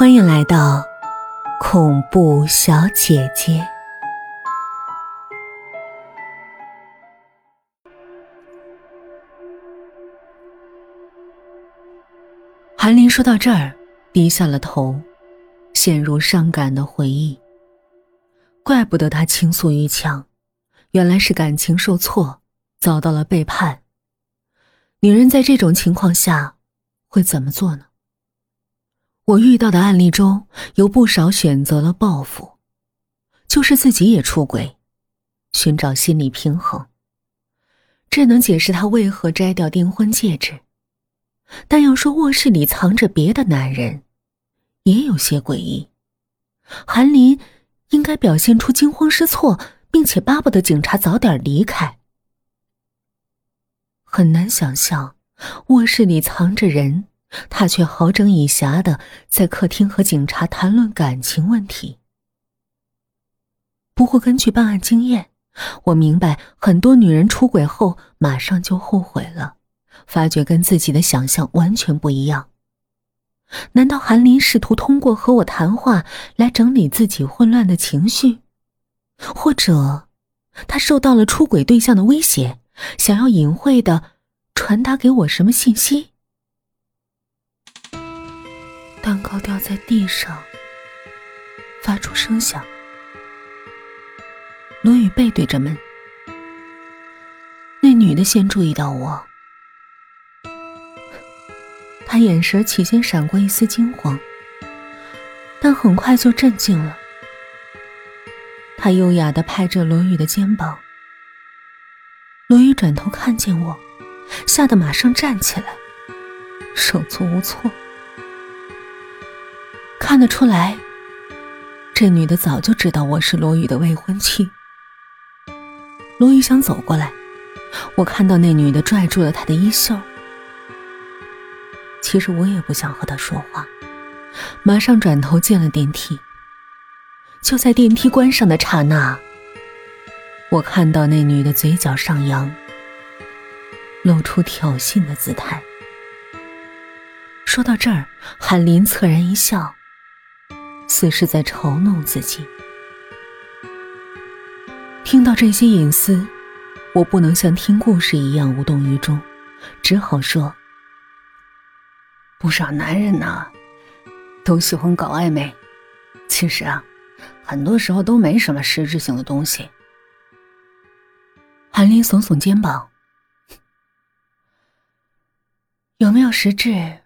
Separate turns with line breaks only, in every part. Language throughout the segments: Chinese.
欢迎来到恐怖小姐姐。韩林说到这儿，低下了头，陷入伤感的回忆。怪不得他倾诉欲强，原来是感情受挫，遭到了背叛。女人在这种情况下会怎么做呢？我遇到的案例中有不少选择了报复，就是自己也出轨，寻找心理平衡。这能解释他为何摘掉订婚戒指，但要说卧室里藏着别的男人，也有些诡异。韩林应该表现出惊慌失措，并且巴不得警察早点离开。很难想象卧室里藏着人。他却好整以暇的在客厅和警察谈论感情问题。不过，根据办案经验，我明白很多女人出轨后马上就后悔了，发觉跟自己的想象完全不一样。难道韩林试图通过和我谈话来整理自己混乱的情绪，或者他受到了出轨对象的威胁，想要隐晦的传达给我什么信息？蛋糕掉在地上，发出声响。罗宇背对着门，那女的先注意到我，她眼神起先闪过一丝惊慌，但很快就镇静了。她优雅的拍着罗宇的肩膀，罗宇转头看见我，吓得马上站起来，手足无措。看得出来，这女的早就知道我是罗宇的未婚妻。罗宇想走过来，我看到那女的拽住了他的衣袖。其实我也不想和他说话，马上转头进了电梯。就在电梯关上的刹那，我看到那女的嘴角上扬，露出挑衅的姿态。说到这儿，韩林恻然一笑。似是在嘲弄自己。听到这些隐私，我不能像听故事一样无动于衷，只好说：“
不少男人呢，都喜欢搞暧昧。其实啊，很多时候都没什么实质性的东西。”
韩林耸耸肩膀：“有没有实质？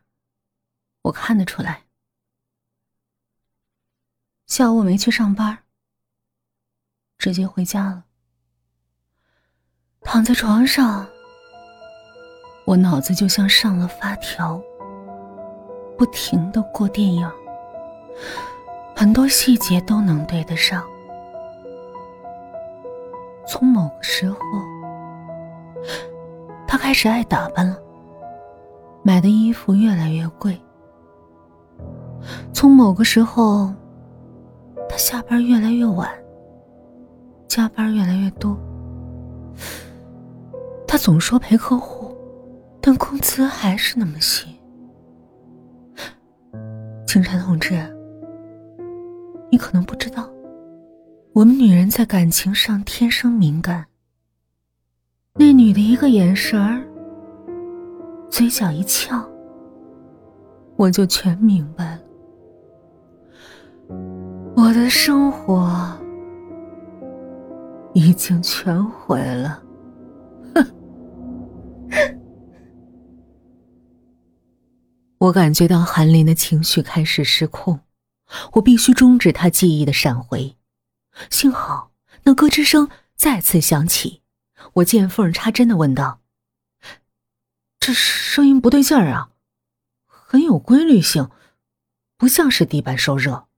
我看得出来。”下午没去上班，直接回家了。躺在床上，我脑子就像上了发条，不停的过电影，很多细节都能对得上。从某个时候，他开始爱打扮了，买的衣服越来越贵。从某个时候。他下班越来越晚，加班越来越多。他总说陪客户，但工资还是那么些。警察同志，你可能不知道，我们女人在感情上天生敏感。那女的一个眼神儿，嘴角一翘，我就全明白了。我的生活已经全毁了，哼！我感觉到韩林的情绪开始失控，我必须终止他记忆的闪回。幸好那咯吱声再次响起，我见缝插针的问道：“这声音不对劲儿啊，很有规律性，不像是地板受热。”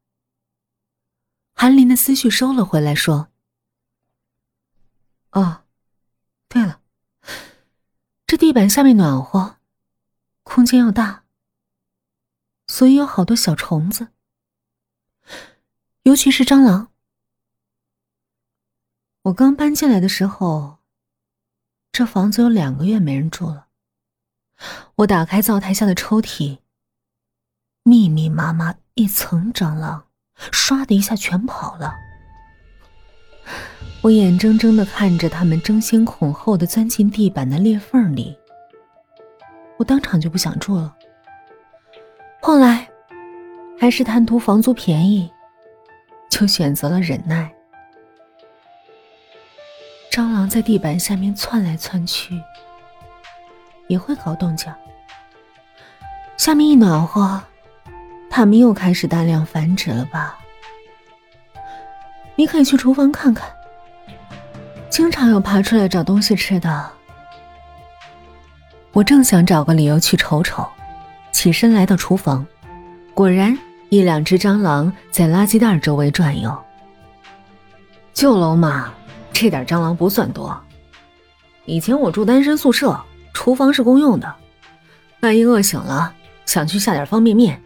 韩林的思绪收了回来，说：“哦，对了，这地板下面暖和，空间又大，所以有好多小虫子，尤其是蟑螂。我刚搬进来的时候，这房子有两个月没人住了。我打开灶台下的抽屉，密密麻麻一层蟑螂，唰的一下全跑了。我眼睁睁的看着他们争先恐后的钻进地板的裂缝里，我当场就不想住了。后来，还是贪图房租便宜，就选择了忍耐。蟑螂在地板下面窜来窜去，也会搞动静。下面一暖和，它们又开始大量繁殖了吧？你可以去厨房看看。经常有爬出来找东西吃的。我正想找个理由去瞅瞅，起身来到厨房，果然一两只蟑螂在垃圾袋周围转悠。旧楼嘛，这点蟑螂不算多。以前我住单身宿舍，厨房是公用的，万一饿醒了想去下点方便面，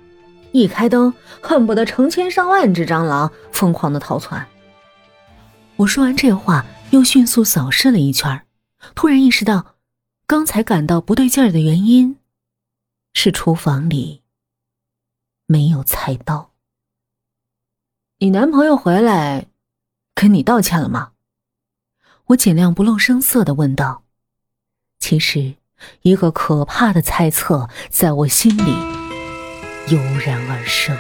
一开灯，恨不得成千上万只蟑螂疯狂的逃窜。我说完这话。又迅速扫视了一圈，突然意识到，刚才感到不对劲的原因，是厨房里没有菜刀。你男朋友回来，跟你道歉了吗？我尽量不露声色的问道。其实，一个可怕的猜测在我心里油然而生：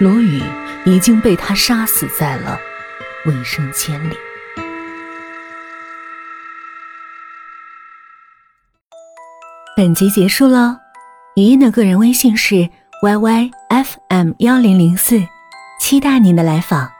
罗宇已经被他杀死在了卫生间里。本集结束喽，语音的个人微信是 yyfm 幺零零四，期待您的来访。